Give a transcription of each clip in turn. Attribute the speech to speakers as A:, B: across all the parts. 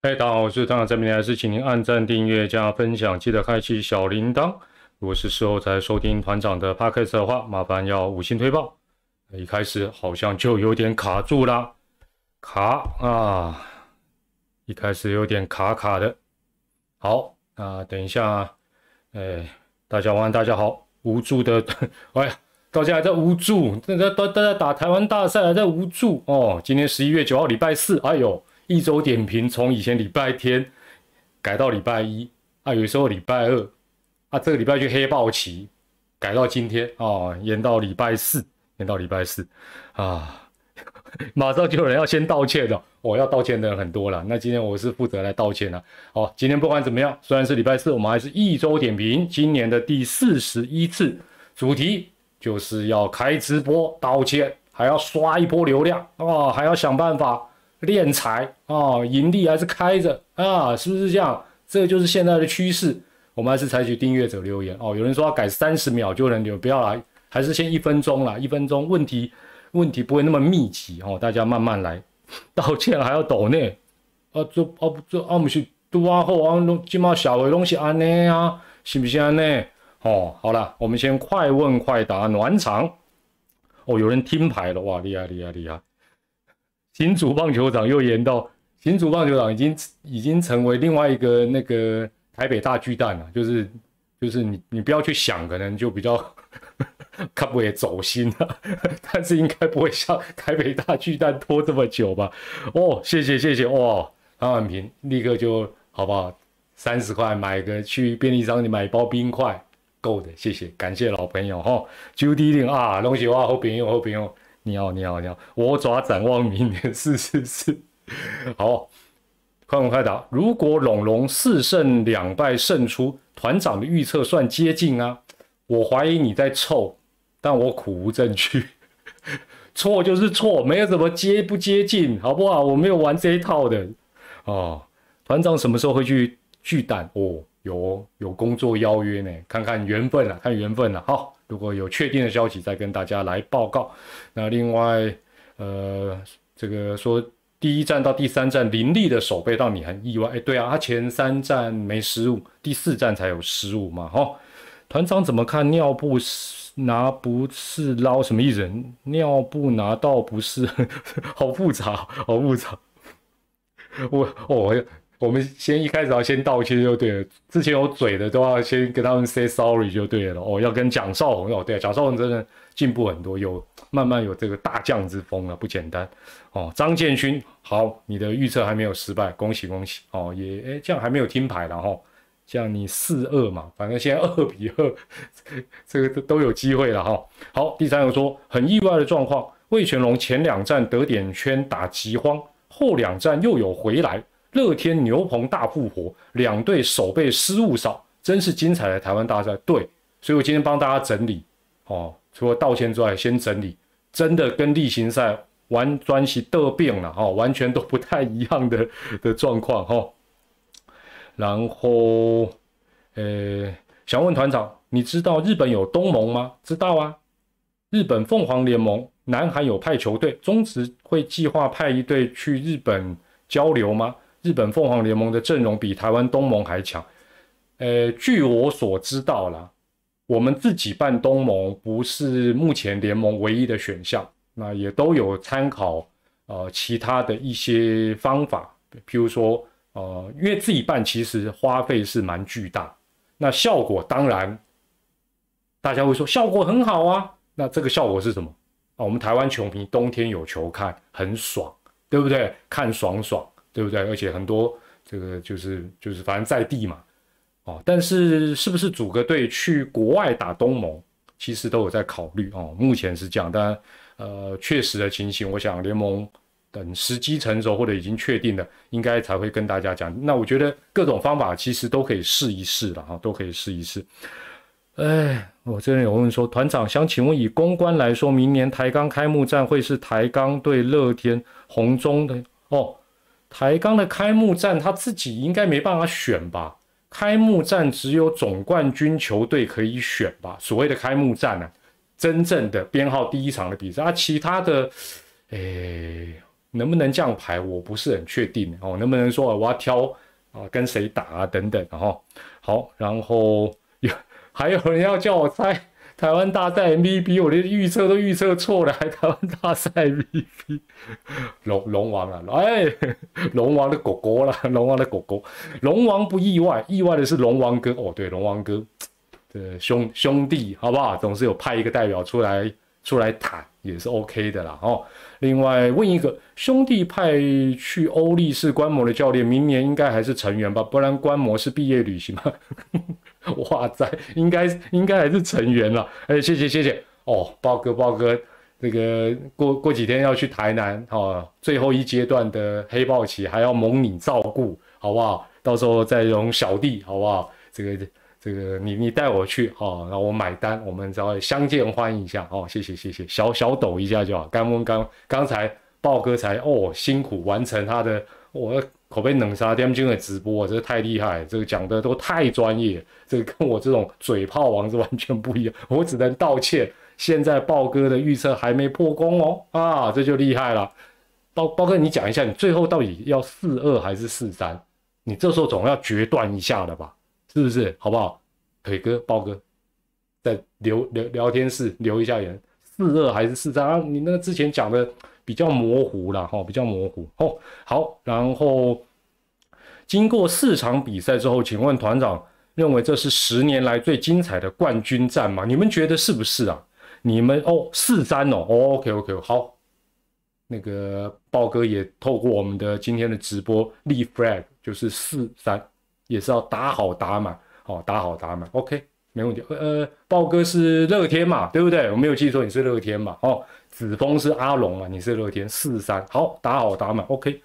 A: 嗨，大家好，我是团长郑明，还是请您按赞、订阅、加分享，记得开启小铃铛。如果是事后才收听团长的 podcast 的话，麻烦要五星推报。一开始好像就有点卡住啦，卡啊，一开始有点卡卡的。好，那等一下，哎，大家晚安，大家好，无助的，哎呀，大家还在无助，大家都都在打台湾大赛，还在无助哦。今天十一月九号，礼拜四，哎呦。一周点评从以前礼拜天改到礼拜一啊，有时候礼拜二啊，这个礼拜就黑豹旗改到今天啊，延到礼拜四，延到礼拜四啊，马上就有人要先道歉了，我要道歉的人很多了，那今天我是负责来道歉了。好，今天不管怎么样，虽然是礼拜四，我们还是一周点评，今年的第四十一次，主题就是要开直播道歉，还要刷一波流量啊，还要想办法。敛财啊，盈利还是开着啊，是不是这样？这就是现在的趋势。我们还是采取订阅者留言哦。有人说要改三十秒就能留，不要来，还是先一分钟啦，一分钟问题问题不会那么密集哦，大家慢慢来。道歉还要抖呢？啊，这啊不这啊不是多啊后啊，起码小的东西安呢啊，是不是安呢？哦，好了，我们先快问快答暖场。哦，有人听牌了哇，厉害厉害厉害！新竹棒球场又延到新竹棒球场，已经已经成为另外一个那个台北大巨蛋了。就是就是你你不要去想，可能就比较 看不也走心了，但是应该不会像台北大巨蛋拖这么久吧？哦，谢谢谢谢哇，潘婉平立刻就好不好？三十块买个去便利商店买一包冰块够的，谢谢感谢老朋友哈。九 D 零啊，龙喜哇好朋友好朋友。你好，你好，你好，我爪展望明年，是是是，好，快问快答。如果龙龙四胜两败胜出，团长的预测算接近啊？我怀疑你在凑，但我苦无证据，错就是错，没有什么接不接近，好不好？我没有玩这一套的哦。团长什么时候会去巨蛋？哦，有有工作邀约呢，看看缘分了，看缘分了，好。如果有确定的消息，再跟大家来报告。那另外，呃，这个说第一站到第三站林立的守备，让你很意外。哎，对啊，他前三站没失误，第四站才有失误嘛。哈，团长怎么看尿布拿不是捞什么意思？尿布拿到不是，好复杂，好复杂。我我。我们先一开始要先道歉就对了，之前有嘴的都要先跟他们 say sorry 就对了。哦，要跟蒋少红哦，对，蒋少红真的进步很多，有慢慢有这个大将之风了，不简单。哦，张建勋，好，你的预测还没有失败，恭喜恭喜。哦，也哎，这样还没有听牌了哈，这样你四二嘛，反正现在二比二，这个都都有机会了哈。好，第三个说很意外的状况，魏全龙前两站得点圈打饥荒，后两站又有回来。乐天牛棚大复活，两队守备失误少，真是精彩的台湾大赛。对，所以我今天帮大家整理哦，除了道歉之外，先整理，真的跟例行赛完专系得病了哦，完全都不太一样的 的状况哈。然后，呃，想问团长，你知道日本有东盟吗？知道啊，日本凤凰联盟，南韩有派球队，中职会计划派一队去日本交流吗？日本凤凰联盟的阵容比台湾东盟还强，呃，据我所知道啦，我们自己办东盟不是目前联盟唯一的选项，那也都有参考呃其他的一些方法，譬如说呃，因为自己办其实花费是蛮巨大，那效果当然大家会说效果很好啊，那这个效果是什么啊？我们台湾球迷冬天有球看很爽，对不对？看爽爽。对不对？而且很多这个就是就是反正在地嘛，哦，但是是不是组个队去国外打东盟，其实都有在考虑哦。目前是这样，但呃，确实的情形，我想联盟等时机成熟或者已经确定的，应该才会跟大家讲。那我觉得各种方法其实都可以试一试了哈，都可以试一试。哎，我这边有问说，团长想请问，以公关来说，明年台钢开幕战会是台钢对乐天红中的哦。台钢的开幕战，他自己应该没办法选吧？开幕战只有总冠军球队可以选吧？所谓的开幕战呢，真正的编号第一场的比赛啊，其他的，诶，能不能这样排，我不是很确定哦。能不能说我要挑啊跟谁打啊等等，然后好，然后有还有人要叫我猜台湾大赛 MVP，我连预测都预测错了，还台湾大赛 MVP，龙龙王啊，哎，龙王的狗狗了，龙王的狗狗，龙王不意外，意外的是龙王哥哦，对，龙王哥的兄兄弟好不好？总是有派一个代表出来出来谈。也是 OK 的啦哦。另外问一个，兄弟派去欧力士观摩的教练，明年应该还是成员吧？不然观摩是毕业旅行吗？哇塞，应该应该还是成员了。哎，谢谢谢谢哦，豹哥豹哥，这个过过几天要去台南哦，最后一阶段的黑豹旗还要蒙你照顾，好不好？到时候再用小弟，好不好？这个。这个你你带我去哦，然后我买单，我们稍微相见欢一下哦，谢谢谢谢，小小抖一下就好。刚刚刚刚才豹哥才哦辛苦完成他的我口碑冷杀天津的直播，这个太厉害，这个讲的都太专业，这个跟我这种嘴炮王是完全不一样，我只能道歉。现在豹哥的预测还没破功哦，啊 这就厉害了。豹豹哥你讲一下，你最后到底要四二还是四三？你这时候总要决断一下了吧？是不是好不好？腿哥、豹哥，在留聊聊天室留一下言，四二还是四三啊？你那个之前讲的比较模糊了哈，比较模糊哦。好，然后经过四场比赛之后，请问团长认为这是十年来最精彩的冠军战吗？你们觉得是不是啊？你们哦，四三哦，OK OK，好。那个豹哥也透过我们的今天的直播立 flag，就是四三。也是要打好打满，好打好打满，OK，没问题。呃，豹哥是乐天嘛，对不对？我没有记错，你是乐天嘛？哦，子峰是阿龙啊，你是乐天四三，好打好打满，OK。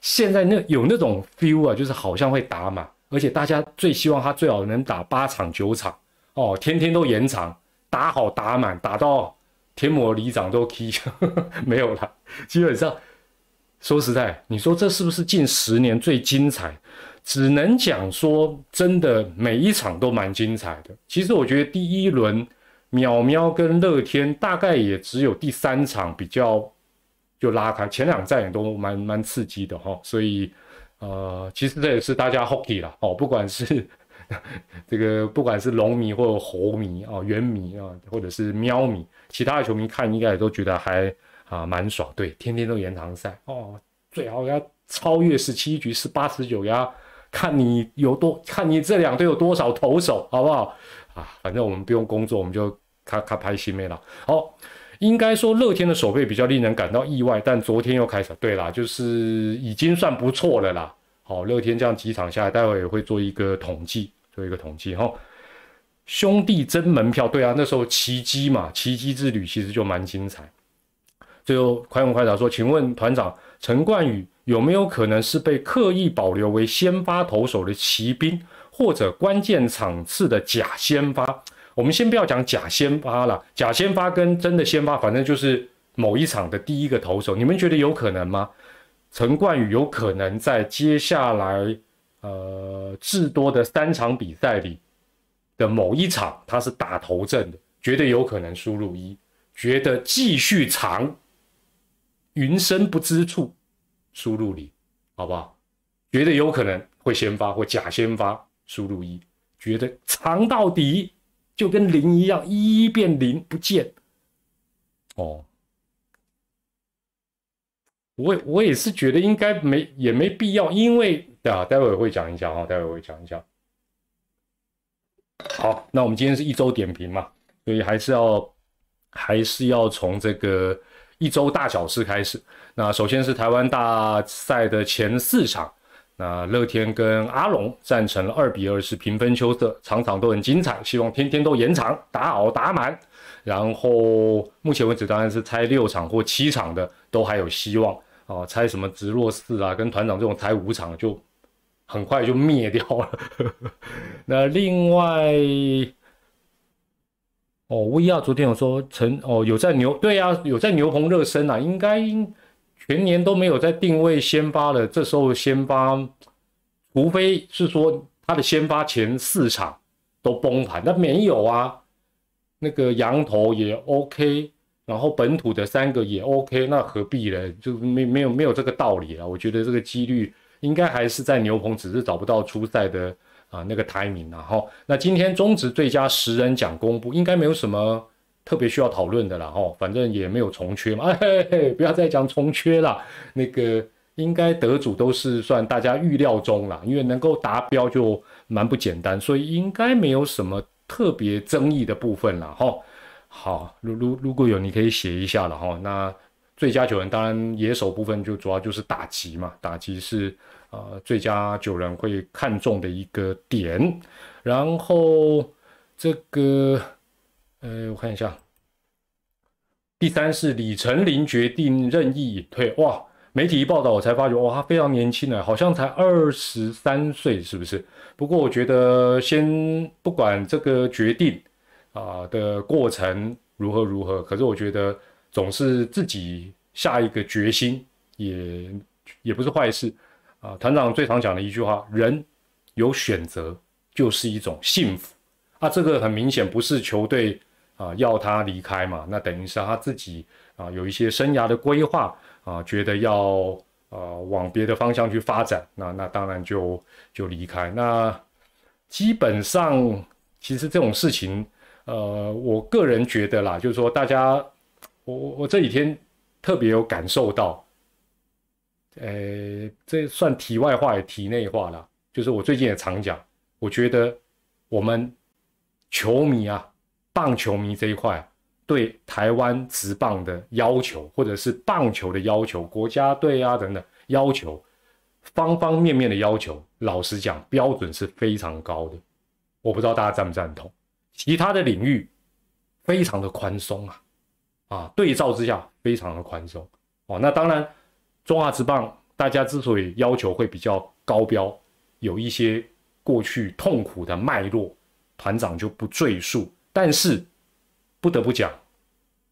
A: 现在那有那种 feel 啊，就是好像会打满，而且大家最希望他最好能打八场九场，哦，天天都延长，打好打满，打到天魔里长都 k 没有了。基本上说实在，你说这是不是近十年最精彩？只能讲说，真的每一场都蛮精彩的。其实我觉得第一轮，淼淼跟乐天大概也只有第三场比较就拉开，前两站也都蛮蛮刺激的哈。所以，呃，其实这也是大家 hockey 了哦，不管是 这个不管是龙迷或者猴迷啊，猿迷啊，或者是喵迷，其他的球迷看应该也都觉得还啊蛮爽。对，天天都延长赛哦，最好要超越十七局，十八十九呀。看你有多，看你这两队有多少投手，好不好啊？反正我们不用工作，我们就看看拍戏没了。好，应该说乐天的守备比较令人感到意外，但昨天又开始。对啦，就是已经算不错了啦。好，乐天这样几场下来，待会也会做一个统计，做一个统计哈。兄弟争门票，对啊，那时候奇迹嘛，奇迹之旅其实就蛮精彩。最后快问快答说，请问团长陈冠宇。有没有可能是被刻意保留为先发投手的骑兵，或者关键场次的假先发？我们先不要讲假先发了，假先发跟真的先发，反正就是某一场的第一个投手。你们觉得有可能吗？陈冠宇有可能在接下来呃至多的三场比赛里的某一场，他是打头阵的，绝对有可能输入一，觉得继续长，云深不知处。输入零，好不好？觉得有可能会先发或假先发，输入一；觉得长到底就跟零一样，一一变零不见。哦，我我也是觉得应该没也没必要，因为啊，待会会讲一下哈，待会会讲一下。好，那我们今天是一周点评嘛，所以还是要还是要从这个。一周大小事开始，那首先是台湾大赛的前四场，那乐天跟阿龙战成了二比二，是平分秋色，场场都很精彩，希望天天都延长，打好打满。然后目前为止当然是猜六场或七场的都还有希望啊，猜什么直落四啊，跟团长这种猜五场就很快就灭掉了。那另外。哦，威亚昨天有说陈哦有在牛对呀有在牛棚热身啊，应该全年都没有在定位先发了。这时候先发，除非是说他的先发前四场都崩盘，那没有啊。那个羊头也 OK，然后本土的三个也 OK，那何必呢？就没没有没有这个道理了。我觉得这个几率应该还是在牛棚，只是找不到出赛的啊那个 timing 然后那今天中职最佳十人奖公布，应该没有什么特别需要讨论的了哈。反正也没有重缺嘛，嘿嘿，不要再讲重缺了。那个应该得主都是算大家预料中了，因为能够达标就蛮不简单，所以应该没有什么特别争议的部分了哈。好，如如如果有，你可以写一下了哈。那最佳九人当然野手部分就主要就是打击嘛，打击是呃最佳九人会看中的一个点。然后这个呃我看一下，第三是李成林决定任意隐退。哇，媒体一报道我才发觉，哇，他非常年轻呢，好像才二十三岁，是不是？不过我觉得先不管这个决定。啊的过程如何如何？可是我觉得总是自己下一个决心也也不是坏事啊。团长最常讲的一句话：人有选择就是一种幸福啊。这个很明显不是球队啊要他离开嘛，那等于是他自己啊有一些生涯的规划啊，觉得要呃往别的方向去发展，那那当然就就离开。那基本上其实这种事情。呃，我个人觉得啦，就是说，大家，我我我这几天特别有感受到，呃，这算题外话也题内话了。就是我最近也常讲，我觉得我们球迷啊，棒球迷这一块对台湾职棒的要求，或者是棒球的要求，国家队啊等等要求，方方面面的要求，老实讲，标准是非常高的。我不知道大家赞不赞同。其他的领域非常的宽松啊，啊，对照之下非常的宽松哦。那当然，中华职棒大家之所以要求会比较高标，有一些过去痛苦的脉络，团长就不赘述。但是不得不讲，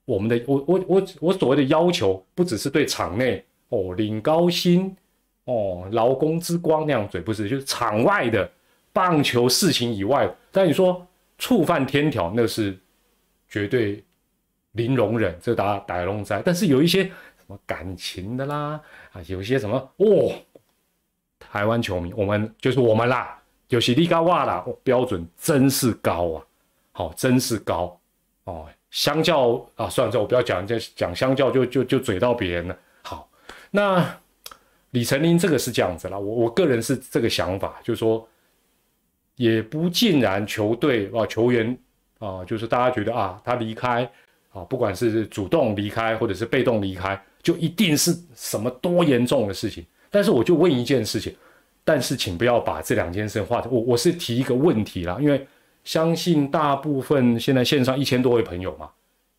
A: 我们的我我我我所谓的要求，不只是对场内哦领高薪哦劳工之光那样嘴，不是，就是场外的棒球事情以外。但你说。触犯天条，那是绝对零容忍，这打打龙灾。但是有一些什么感情的啦，啊，有一些什么哦，台湾球迷，我们就是我们啦，有些立高哇啦，标准真是高啊，好，真是高哦。相较啊，算了算了，我不要讲，这讲相较就就就嘴到别人了。好，那李成林这个是这样子啦，我我个人是这个想法，就是说。也不尽然，球队啊，球员啊，就是大家觉得啊，他离开啊，不管是主动离开或者是被动离开，就一定是什么多严重的事情。但是我就问一件事情，但是请不要把这两件事画。我我是提一个问题啦，因为相信大部分现在线上一千多位朋友嘛，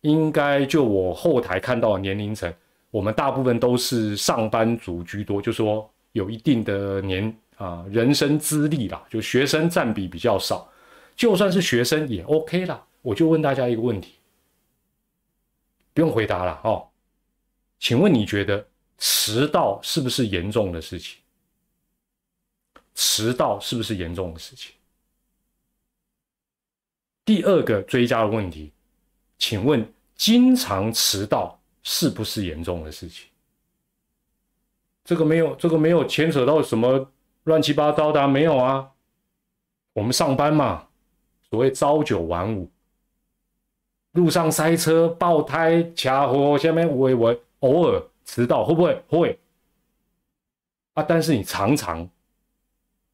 A: 应该就我后台看到的年龄层，我们大部分都是上班族居多，就说有一定的年。啊，人生资历啦，就学生占比比较少，就算是学生也 OK 啦。我就问大家一个问题，不用回答了哦。请问你觉得迟到是不是严重的事情？迟到是不是严重的事情？第二个追加的问题，请问经常迟到是不是严重的事情？这个没有，这个没有牵扯到什么。乱七八糟的没有啊？我们上班嘛，所谓朝九晚五，路上塞车、爆胎、卡火，下面我我偶尔迟到会不会会啊？但是你常常，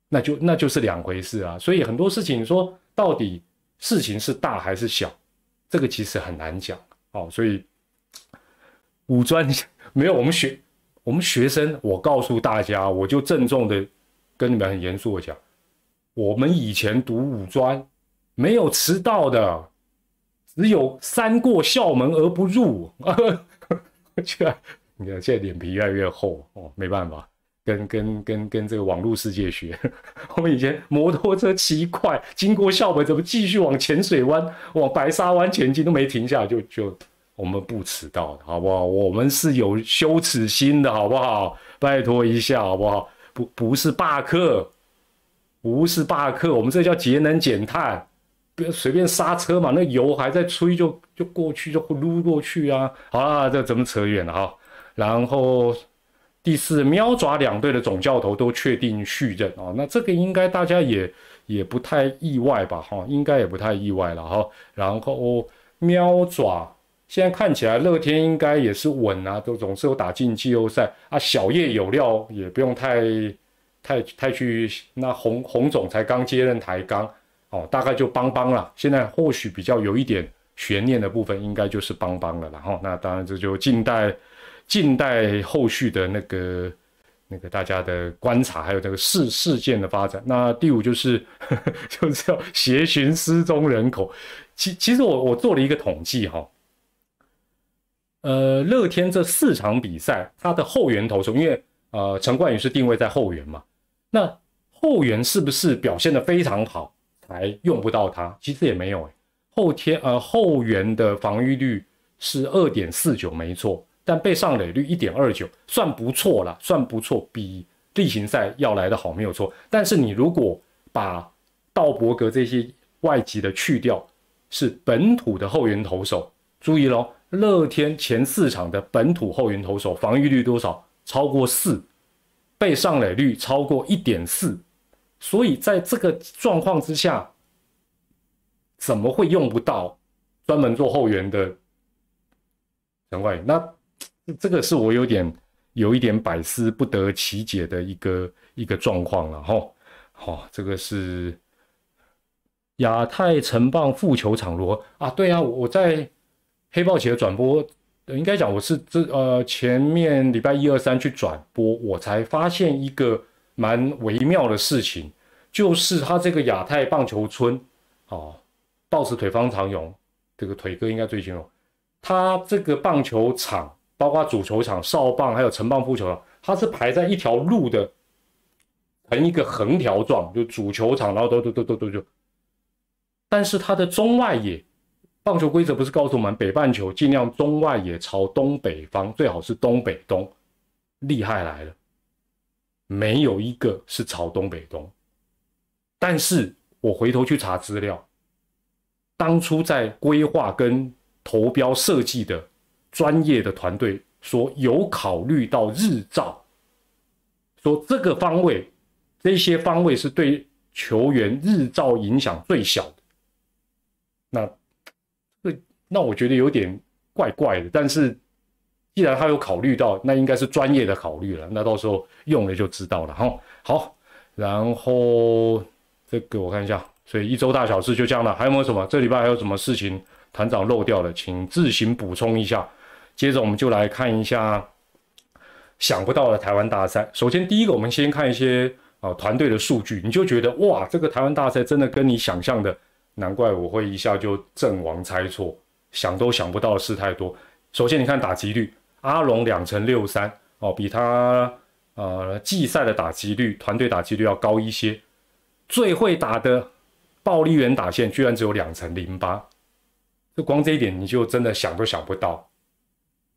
A: 那就那就是两回事啊。所以很多事情说到底事情是大还是小，这个其实很难讲哦。所以五专 没有我们学我们学生，我告诉大家，我就郑重的。跟你们很严肃的讲，我们以前读五专没有迟到的，只有三过校门而不入。去，你看现在脸皮越来越厚哦，没办法，跟跟跟跟这个网络世界学。我们以前摩托车骑快，经过校门怎么继续往浅水湾、往白沙湾前进都没停下，就就我们不迟到的好不好？我们是有羞耻心的好不好？拜托一下好不好？不不是罢课，不是罢课，我们这叫节能减碳，不要随便刹车嘛，那油还在吹，就就过去就撸过去啊。好了，这怎么扯远了哈？然后第四，喵爪两队的总教头都确定续任啊，那这个应该大家也也不太意外吧？哈，应该也不太意外了哈。然后喵爪。现在看起来，乐天应该也是稳啊，都总是有打进季后赛啊。小叶有料，也不用太太太去。那洪洪总才刚接任台钢，哦，大概就邦邦了。现在或许比较有一点悬念的部分，应该就是邦邦了。然后，那当然这就静待静待后续的那个那个大家的观察，还有这个事事件的发展。那第五就是 就是要协寻失踪人口。其其实我我做了一个统计哈。呃，乐天这四场比赛，他的后援投手，因为呃陈冠宇是定位在后援嘛，那后援是不是表现的非常好才用不到他？其实也没有诶，后天呃后援的防御率是二点四九，没错，但被上垒率一点二九，算不错了，算不错，比例行赛要来的好，没有错。但是你如果把道伯格这些外籍的去掉，是本土的后援投手，注意喽。乐天前四场的本土后援投手防御率多少？超过四，被上垒率超过一点四，所以在这个状况之下，怎么会用不到专门做后援的陈冠宇？那这个是我有点有一点百思不得其解的一个一个状况了哈。好，这个是亚太城棒副球场罗啊，对啊，我在。黑豹旗的转播，应该讲我是这呃前面礼拜一二三去转播，我才发现一个蛮微妙的事情，就是他这个亚太棒球村，哦，豹子腿方长勇这个腿哥应该最清楚，他这个棒球场，包括主球场、少棒还有城棒副球场，它是排在一条路的，成一个横条状，就主球场，然后都都都都都就，但是它的中外野。棒球规则不是告诉我们，北半球尽量中外野朝东北方，最好是东北东。厉害来了，没有一个是朝东北东。但是我回头去查资料，当初在规划跟投标设计的专业的团队说，有考虑到日照，说这个方位，这些方位是对球员日照影响最小的。那。那我觉得有点怪怪的，但是既然他有考虑到，那应该是专业的考虑了。那到时候用了就知道了哈。好，然后这个我看一下，所以一周大小事就这样了。还有没有什么？这礼拜还有什么事情团长漏掉了，请自行补充一下。接着我们就来看一下想不到的台湾大赛。首先第一个，我们先看一些啊团队的数据，你就觉得哇，这个台湾大赛真的跟你想象的，难怪我会一下就阵亡猜错。想都想不到的事太多。首先，你看打击率，阿龙两成六三哦，比他呃季赛的打击率、团队打击率要高一些。最会打的暴力员打线居然只有两成零八，就光这一点你就真的想都想不到。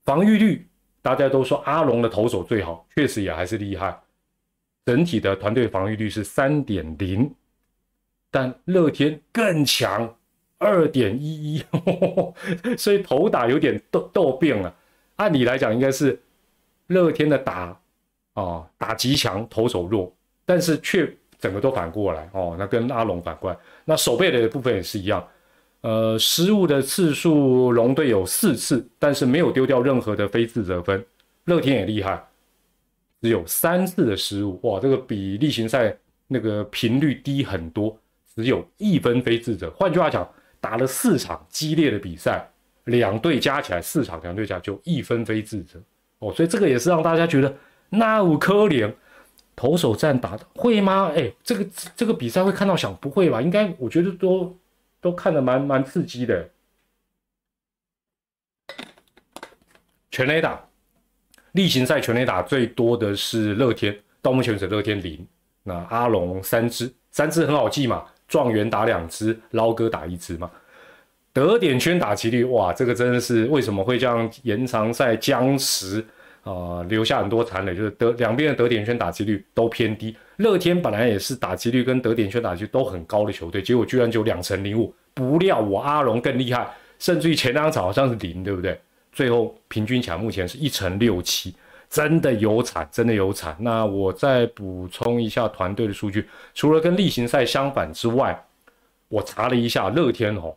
A: 防御率，大家都说阿龙的投手最好，确实也还是厉害。整体的团队防御率是三点零，但乐天更强。二点一一，所以头打有点斗斗病了。按理来讲，应该是乐天的打啊打极强，投手弱，但是却整个都反过来哦。那跟阿龙反过来，那守备的部分也是一样。呃，失误的次数，龙队有四次，但是没有丢掉任何的非自责分。乐天也厉害，只有三次的失误，哇，这个比例行赛那个频率低很多，只有一分非自责。换句话讲。打了四场激烈的比赛，两队加起来四场，两队加就一分非自责哦，所以这个也是让大家觉得那五科联投手战打的会吗？哎，这个这个比赛会看到想不会吧？应该我觉得都都看得蛮蛮刺激的。全垒打例行赛全垒打最多的是乐天，到目前为止乐天零，那阿龙三支，三支很好记嘛。状元打两支，捞哥打一支嘛。得点圈打击率，哇，这个真的是为什么会这样延长赛僵持啊？留下很多残垒，就是得两边的得点圈打击率都偏低。乐天本来也是打击率跟得点圈打击都很高的球队，结果居然只有两成零五，不料我阿龙更厉害，甚至于前两场好像是零，对不对？最后平均抢目前是一成六七，真的有惨，真的有惨。那我再补充一下团队的数据，除了跟例行赛相反之外，我查了一下乐天哦，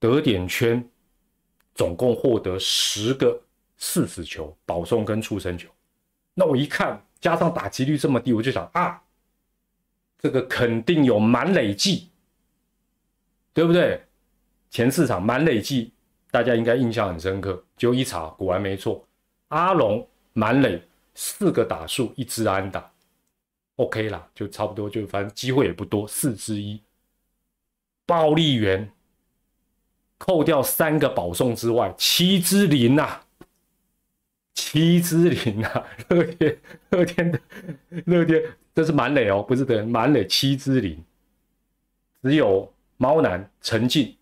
A: 得点圈总共获得十个四死球，保送跟触身球。那我一看，加上打击率这么低，我就想啊，这个肯定有满累计，对不对？前四场满累计。大家应该印象很深刻，就一查果然没错，阿龙满垒四个打数一支安打，OK 啦，就差不多，就反正机会也不多，四之一。暴力员扣掉三个保送之外，七支零呐，七支零呐，乐天乐天的乐天这是满垒哦，不是的满垒七支零，只有猫男陈进。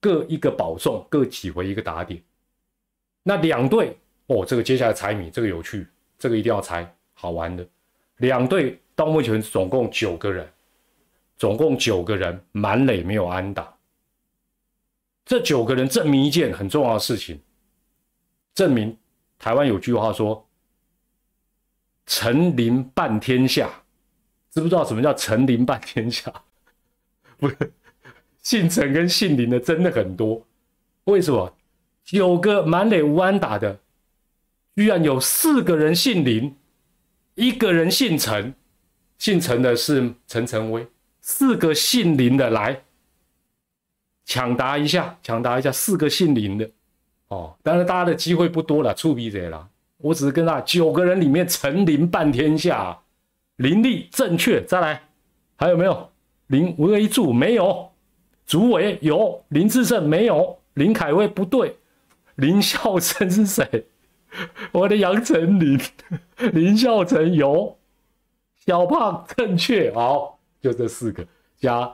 A: 各一个保送，各挤回一个打点。那两队哦，这个接下来猜谜，这个有趣，这个一定要猜，好玩的。两队到目前总共九个人，总共九个人满垒没有安打。这九个人证明一件很重要的事情，证明台湾有句话说“陈林半天下”，知不知道什么叫“陈林半天下”？不是。姓陈跟姓林的真的很多，为什么？九个满垒无安打的，居然有四个人姓林，一个人姓陈，姓陈的是陈晨威，四个姓林的来抢答一下，抢答一下，四个姓林的哦，当然大家的机会不多了，触鼻者了，我只是跟他九个人里面陈林半天下，林立正确，再来，还有没有？林威柱没有？主委有。林志胜没有？林凯威不对，林孝成是谁？我的杨丞琳，林孝成有，小胖正确，好，就这四个。加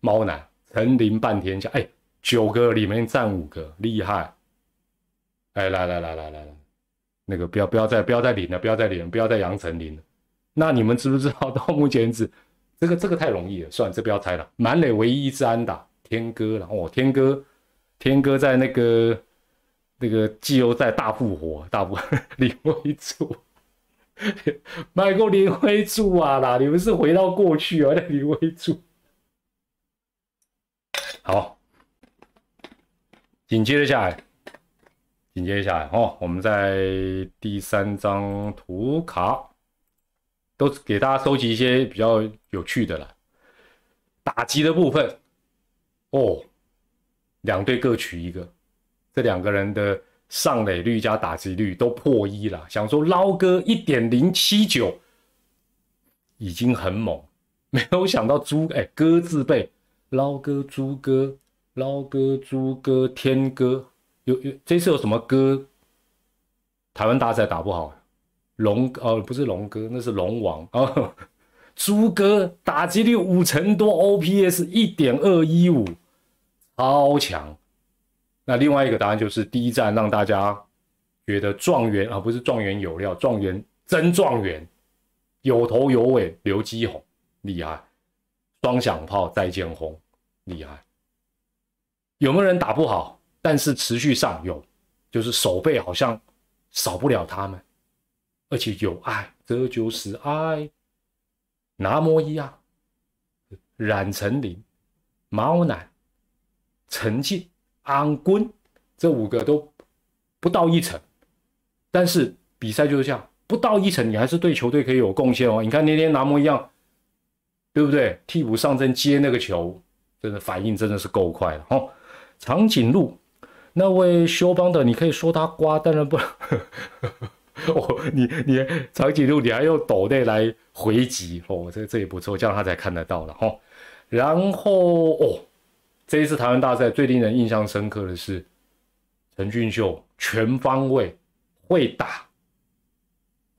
A: 猫男陈林半天下，哎，九个里面占五个，厉害！哎，来来来来来来，那个不要不要再不要再领了，不要再领了，不要再杨丞琳了。那你们知不知道到目前为止，这个这个太容易了，算了，这不要猜了。满垒唯一一支安打。天哥了哦，天哥，天哥在那个那个季后赛大复活，大复 林威柱，买过林徽柱啊啦！你们是回到过去啊？那林徽柱，好，紧接着下来，紧接下来哦，我们在第三张图卡都给大家收集一些比较有趣的了，打击的部分。哦，两队各取一个，这两个人的上垒率加打击率都破一了。想说捞哥一点零七九已经很猛，没有想到猪哎哥字辈捞哥猪哥捞哥猪哥天哥有有这次有什么哥？台湾大赛打不好，龙哦不是龙哥，那是龙王哦。猪哥打击率五成多，OPS 一点二一五，超强。那另外一个答案就是第一站让大家觉得状元啊，不是状元有料，状元真状元，有头有尾，刘基宏厉害，双响炮再见红厉害。有没有人打不好？但是持续上有，就是手背好像少不了他们，而且有爱，这就是爱。拿摩一啊，冉成林、毛南、陈进、安坤这五个都不到一层，但是比赛就是这样，不到一层，你还是对球队可以有贡献哦。你看那天拿摩一样，对不对？替补上阵接那个球，真的反应真的是够快的哦。长颈鹿那位修邦的，你可以说他瓜，当然不。哦，你你长颈鹿，你还用抖内来回击哦，这这也不错，这样他才看得到了哈。然后哦，这一次台湾大赛最令人印象深刻的是陈俊秀全方位会打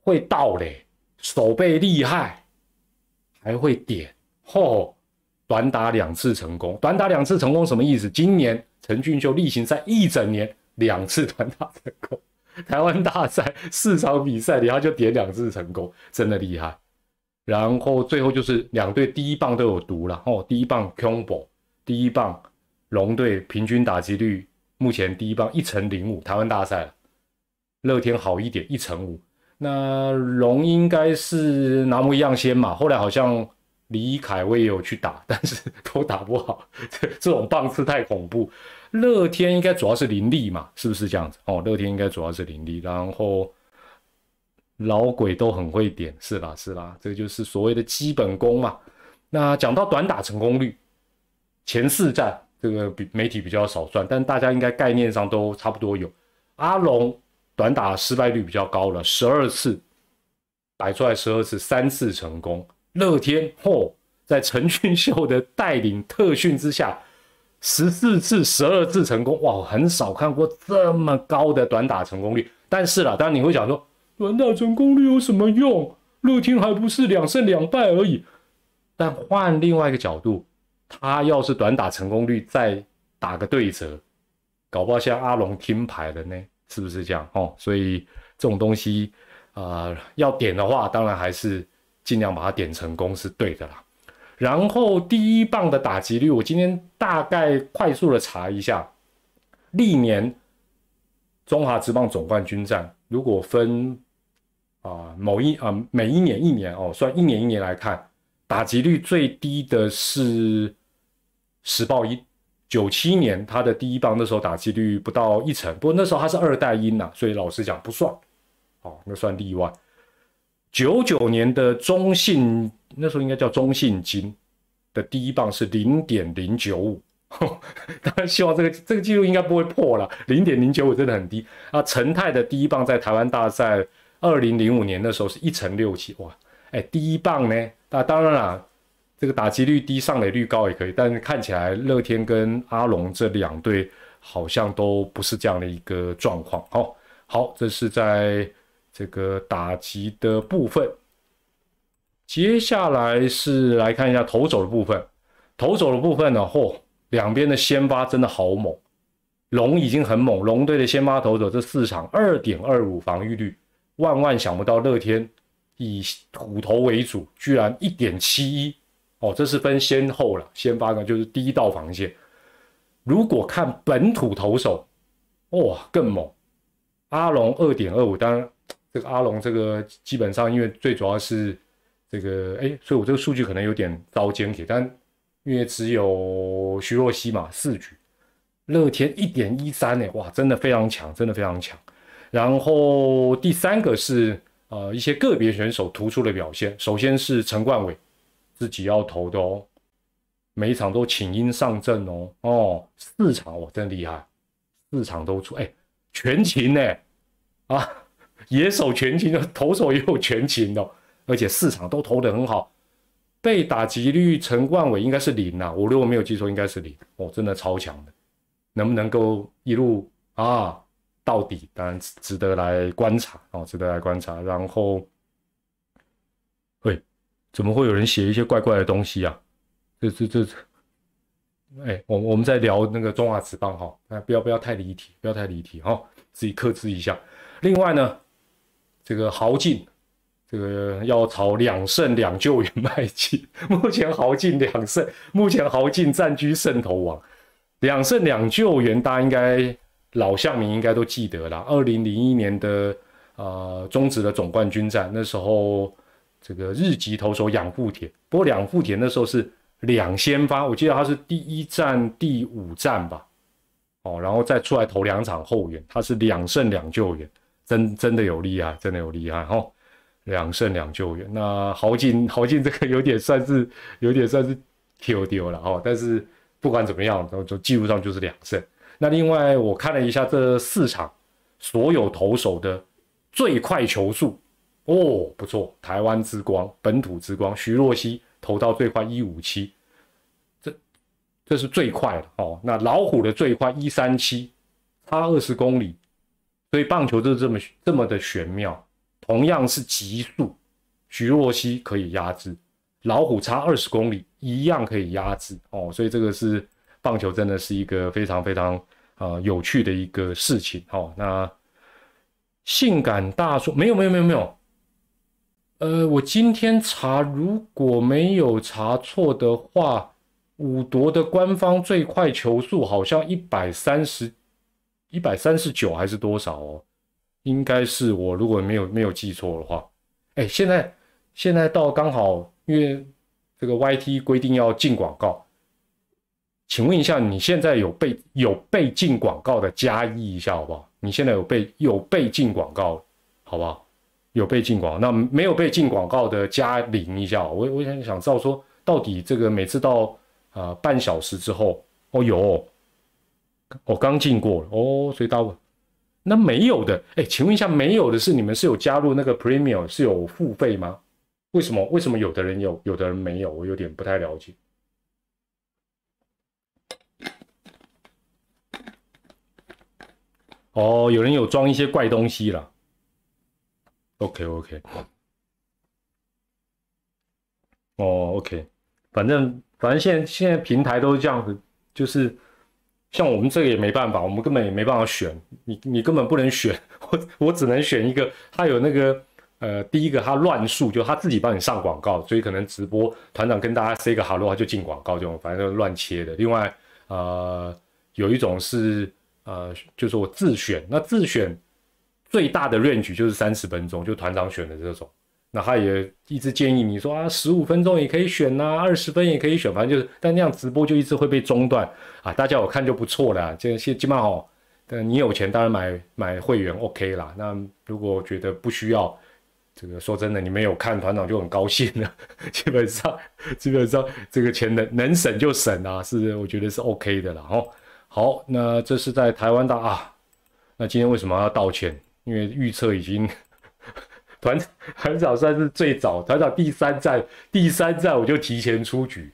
A: 会倒嘞，手背厉害，还会点哦，短打两次成功，短打两次成功什么意思？今年陈俊秀例行赛一整年两次团打成功。台湾大赛四场比赛里，他就点两次成功，真的厉害。然后最后就是两队第一棒都有毒了哦，第一棒 combo，第一棒龙队平均打击率目前第一棒一成零五，台湾大赛乐天好一点一成五。那龙应该是拿模一样先嘛，后来好像李凯威也有去打，但是都打不好，这 这种棒次太恐怖。乐天应该主要是林立嘛，是不是这样子？哦，乐天应该主要是林立，然后老鬼都很会点，是啦是啦，这就是所谓的基本功嘛。那讲到短打成功率，前四战这个比媒体比较少算，但大家应该概念上都差不多有。阿龙短打失败率比较高了，十二次摆出来十二次，三次成功。乐天嚯，在陈俊秀的带领特训之下。十四次、十二次成功，哇，很少看过这么高的短打成功率。但是啦，当然你会想说，短打成功率有什么用？乐天还不是两胜两败而已。但换另外一个角度，他要是短打成功率再打个对折，搞不好像阿龙听牌了呢，是不是这样？哦，所以这种东西啊，要点的话，当然还是尽量把它点成功是对的啦。然后第一棒的打击率，我今天大概快速的查一下，历年中华职棒总冠军战，如果分啊某一啊每一年一年哦，算一年一年来看，打击率最低的是时报一九七年，他的第一棒那时候打击率不到一成，不过那时候他是二代音呐，所以老实讲不算，哦，那算例外。九九年的中信。那时候应该叫中信金的第一棒是零点零九五，当然希望这个这个记录应该不会破了，零点零九五真的很低啊。陈泰的第一棒在台湾大赛二零零五年的时候是一成六七，哇，哎，第一棒呢？那当然啦，这个打击率低、上垒率高也可以，但是看起来乐天跟阿龙这两队好像都不是这样的一个状况。哦，好，这是在这个打击的部分。接下来是来看一下投手的部分，投手的部分呢，嚯，两边的先发真的好猛，龙已经很猛，龙队的先发投手这四场二点二五防御率，万万想不到乐天以土投为主，居然一点七一，哦，这是分先后了，先发呢就是第一道防线，如果看本土投手，哇，更猛，阿龙二点二五，当然这个阿龙这个基本上因为最主要是。这个哎，所以我这个数据可能有点遭奸铁，但因为只有徐若曦嘛，四局，乐天一点一三呢，哇，真的非常强，真的非常强。然后第三个是呃一些个别选手突出的表现，首先是陈冠伟自己要投的哦，每一场都请缨上阵哦，哦，四场哇，真厉害，四场都出，哎，全勤呢，啊，野手全勤的，投手也有全勤的。而且四场都投得很好，被打击率陈冠伟应该是零呐，我如果没有记错应该是零哦，真的超强的，能不能够一路啊到底，当然值得来观察哦，值得来观察。然后，喂，怎么会有人写一些怪怪的东西啊？这这这，哎，我我们在聊那个中华职棒哈，哎不要不要太离题，不要太离题哈，自己克制一下。另外呢，这个豪进。这个要朝两胜两救援迈进，目前豪进两胜，目前豪进占据胜投王，两胜两救援，大家应该老乡民应该都记得啦。二零零一年的呃中职的总冠军战，那时候这个日籍投手养富田，不过养富田那时候是两先发，我记得他是第一战第五战吧，哦，然后再出来投两场后援，他是两胜两救援，真真的有厉害，真的有厉害哈。两胜两救援，那豪进豪进这个有点算是有点算是丢丢了哦。但是不管怎么样，都记录上就是两胜。那另外我看了一下这四场所有投手的最快球速哦，不错，台湾之光本土之光徐若曦投到最快一五七，这这是最快的哦。那老虎的最快一三七，差二十公里，所以棒球就是这么这么的玄妙。同样是极速，徐若曦可以压制老虎，差二十公里一样可以压制哦。所以这个是棒球，真的是一个非常非常呃有趣的一个事情哦。那性感大叔没有没有没有没有，呃，我今天查如果没有查错的话，五夺的官方最快球速好像一百三十，一百三十九还是多少哦？应该是我如果没有没有记错的话，哎，现在现在到刚好，因为这个 YT 规定要进广告，请问一下，你现在有被有被进广告的加一一下好不好？你现在有被有被进广告，好不好？有被进广，那没有被进广告的加零一下，我我想想知道说，到底这个每次到啊半小时之后，哦有，我刚进过了哦，所以到。那没有的，哎，请问一下，没有的是你们是有加入那个 Premium 是有付费吗？为什么？为什么有的人有，有的人没有？我有点不太了解。哦，有人有装一些怪东西了。OK OK。哦 OK，反正反正现在现在平台都是这样子，就是。像我们这个也没办法，我们根本也没办法选你，你根本不能选，我我只能选一个。他有那个呃，第一个他乱数，就他自己帮你上广告，所以可能直播团长跟大家 say 个 hello，他就进广告这种，反正乱切的。另外呃，有一种是呃，就是我自选，那自选最大的 range 就是三十分钟，就团长选的这种。那他也一直建议你说啊，十五分钟也可以选呐，二十分也可以选，反正就是，但那样直播就一直会被中断啊。大家有看就不错了，这些基本上哦，但你有钱当然买买会员 OK 啦。那如果觉得不需要，这个说真的，你没有看团长就很高兴了。基本上基本上这个钱能能省就省啊，是我觉得是 OK 的了哦。好，那这是在台湾的啊。那今天为什么要道歉？因为预测已经。团团长算是最早，团长第三站，第三站我就提前出局，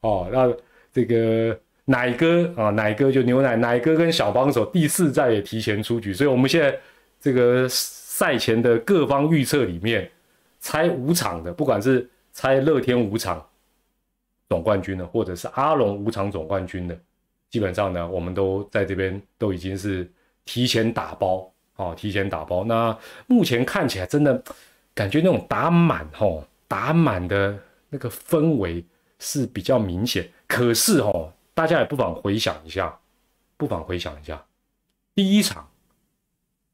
A: 哦，那这个奶哥啊，奶哥就牛奶奶哥跟小帮手第四站也提前出局，所以我们现在这个赛前的各方预测里面，猜五场的，不管是猜乐天五场总冠军的，或者是阿龙五场总冠军的，基本上呢，我们都在这边都已经是提前打包。哦，提前打包。那目前看起来真的感觉那种打满吼，打满的那个氛围是比较明显。可是吼，大家也不妨回想一下，不妨回想一下，第一场，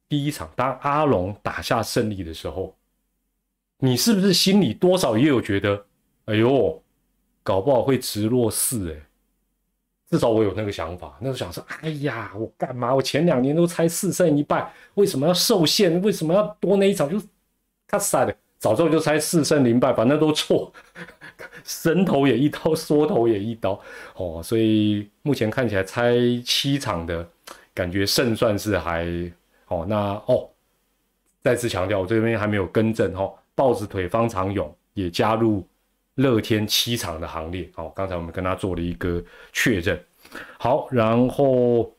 A: 第一场当阿龙打下胜利的时候，你是不是心里多少也有觉得，哎呦，搞不好会直落四哎。至少我有那个想法，那时候想说，哎呀，我干嘛？我前两年都猜四胜一败，为什么要受限？为什么要多那一场？就是他傻的，早知道就猜四胜零败，反正都错，伸头也一刀，缩头也一刀，哦，所以目前看起来猜七场的感觉胜算是还哦。那哦，再次强调，我这边还没有更正哦。豹子腿方长勇也加入。乐天七场的行列，好，刚才我们跟他做了一个确认，好，然后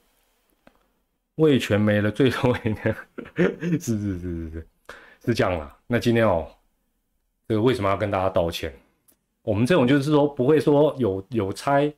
A: 魏权没了，最后一年，是是是是是是这样啦。那今天哦，这个为什么要跟大家道歉？我们这种就是说不会说有有猜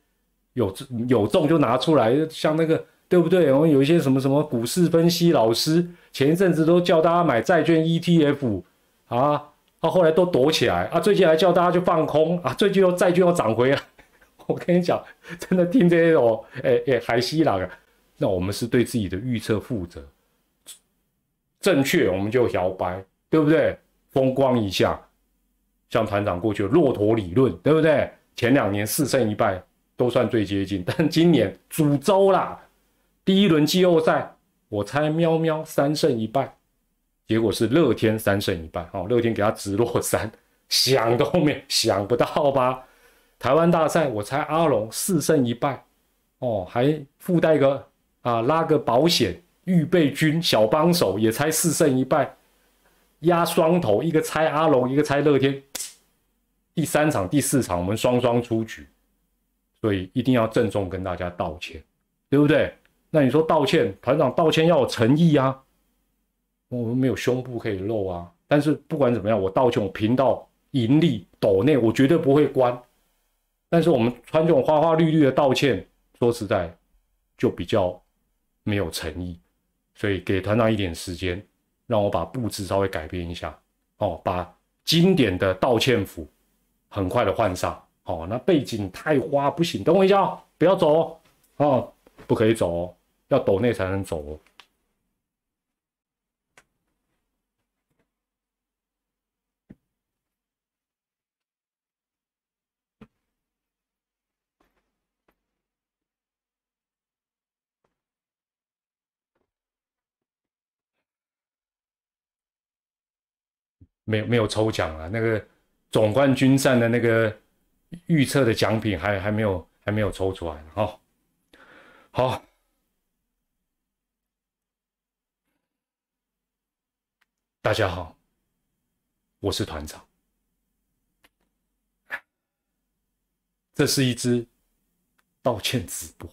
A: 有有中就拿出来，像那个对不对？我们有一些什么什么股市分析老师，前一阵子都叫大家买债券 ETF 啊。他后来都躲起来啊！最近还叫大家去放空啊！最近又债券又涨回来。我跟你讲，真的听这种，哎哎，海西郎啊，那我们是对自己的预测负责，正确我们就摇摆，对不对？风光一下，像团长过去的骆驼理论，对不对？前两年四胜一败都算最接近，但今年主州啦，第一轮季后赛，我猜喵喵三胜一败。结果是乐天三胜一败，哦，乐天给他直落三，想都没想不到吧？台湾大赛我猜阿龙四胜一败，哦，还附带个啊拉个保险预备军小帮手也猜四胜一败，压双头，一个猜阿龙，一个猜乐天，第三场第四场我们双双出局，所以一定要郑重跟大家道歉，对不对？那你说道歉，团长道歉要有诚意啊。我们没有胸部可以露啊，但是不管怎么样，我道歉，我频道盈利抖内，我绝对不会关。但是我们穿这种花花绿绿的道歉，说实在，就比较没有诚意。所以给团长一点时间，让我把布置稍微改变一下，哦，把经典的道歉服很快的换上，哦，那背景太花不行，等我一下，不要走哦，不可以走哦，要抖内才能走哦。没有没有抽奖啊，那个总冠军战的那个预测的奖品还还没有还没有抽出来哈。好，大家好，我是团长，这是一支道歉直播。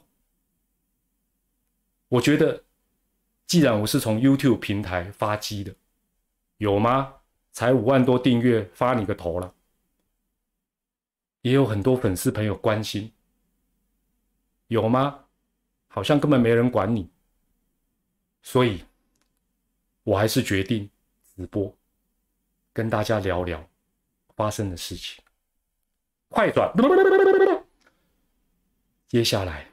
A: 我觉得，既然我是从 YouTube 平台发机的，有吗？才五万多订阅，发你个头了！也有很多粉丝朋友关心，有吗？好像根本没人管你，所以，我还是决定直播，跟大家聊聊发生的事情。快转！接下来，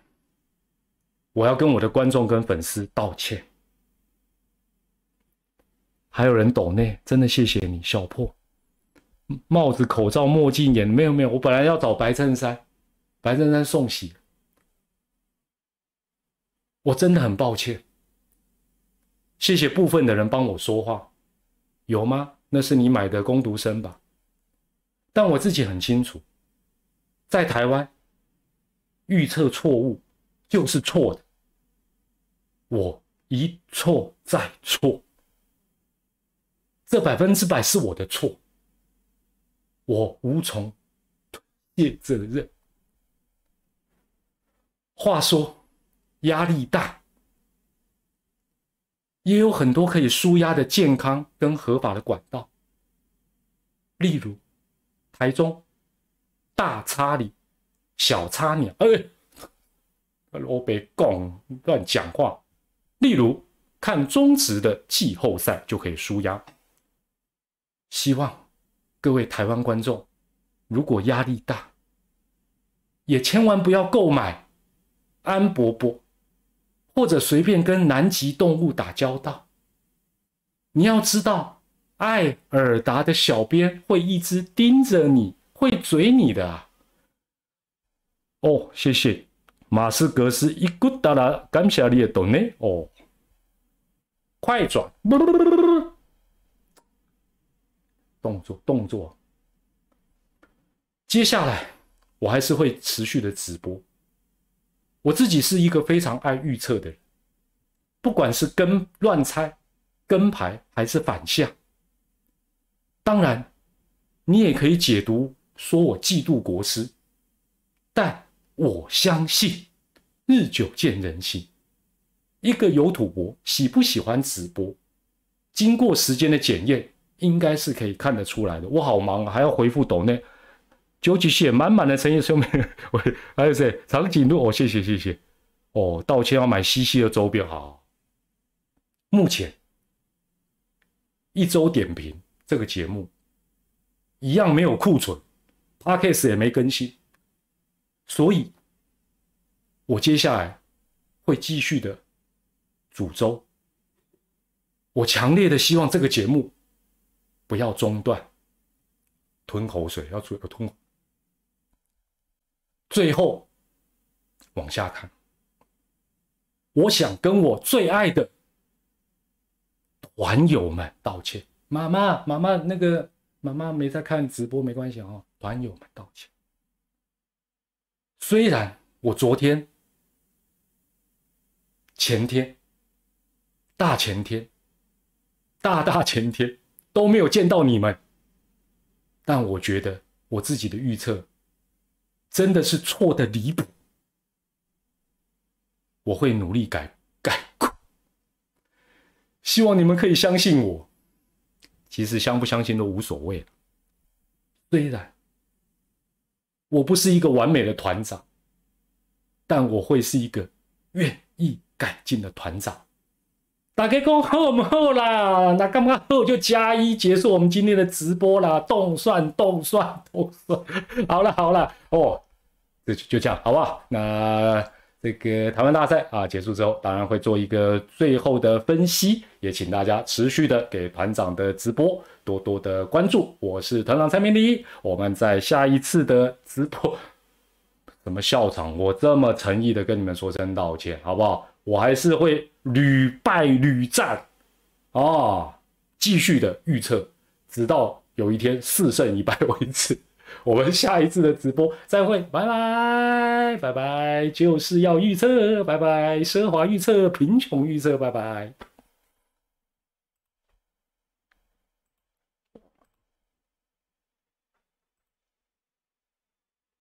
A: 我要跟我的观众跟粉丝道歉。还有人抖内，真的谢谢你，小破。帽子、口罩、墨镜、眼没有没有，我本来要找白衬衫，白衬衫送洗。我真的很抱歉，谢谢部分的人帮我说话，有吗？那是你买的攻读生吧？但我自己很清楚，在台湾，预测错误就是错的，我一错再错。这百分之百是我的错，我无从推卸责任。话说，压力大，也有很多可以舒压的健康跟合法的管道，例如台中大叉里小叉鸟，哎，罗别讲乱讲话。例如看中职的季后赛就可以舒压。希望各位台湾观众，如果压力大，也千万不要购买安伯伯，或者随便跟南极动物打交道。你要知道，艾尔达的小编会一直盯着你，会嘴你的啊。哦，谢谢马斯格斯一咕哒啦，感谢你的懂呢。哦，快转。动作动作，接下来我还是会持续的直播。我自己是一个非常爱预测的人，不管是跟乱猜、跟牌还是反向。当然，你也可以解读说我嫉妒国师，但我相信日久见人心。一个有土博喜不喜欢直播，经过时间的检验。应该是可以看得出来的。我好忙啊，还要回复抖内，九几写满满的诚意说明。喂，还有谁？长颈鹿哦，谢谢谢谢。哦，道歉要买西西的周边好。目前一周点评这个节目一样没有库存 p a d k a s 也没更新，所以我接下来会继续的煮粥。我强烈的希望这个节目。不要中断，吞口水，要做一个吞。最后往下看，我想跟我最爱的团友们道歉。妈妈，妈妈，那个妈妈没在看直播，没关系啊。团友们道歉。虽然我昨天、前天、大前天、大大前天。都没有见到你们，但我觉得我自己的预测真的是错的离谱。我会努力改改过，希望你们可以相信我。其实相不相信都无所谓了。虽然我不是一个完美的团长，但我会是一个愿意改进的团长。大家讲好唔好啦？那刚刚好就加一结束我们今天的直播啦。动算动算 动算，好了好了哦，就就这样好不好？那这个台湾大赛啊结束之后，当然会做一个最后的分析，也请大家持续的给团长的直播多多的关注。我是团长蔡明礼，我们在下一次的直播，什么笑场？我这么诚意的跟你们说声道歉，好不好？我还是会屡败屡战，啊，继续的预测，直到有一天四胜一败为止。我们下一次的直播再会，拜拜拜拜，就是要预测，拜拜，奢华预测，贫穷预测，拜拜。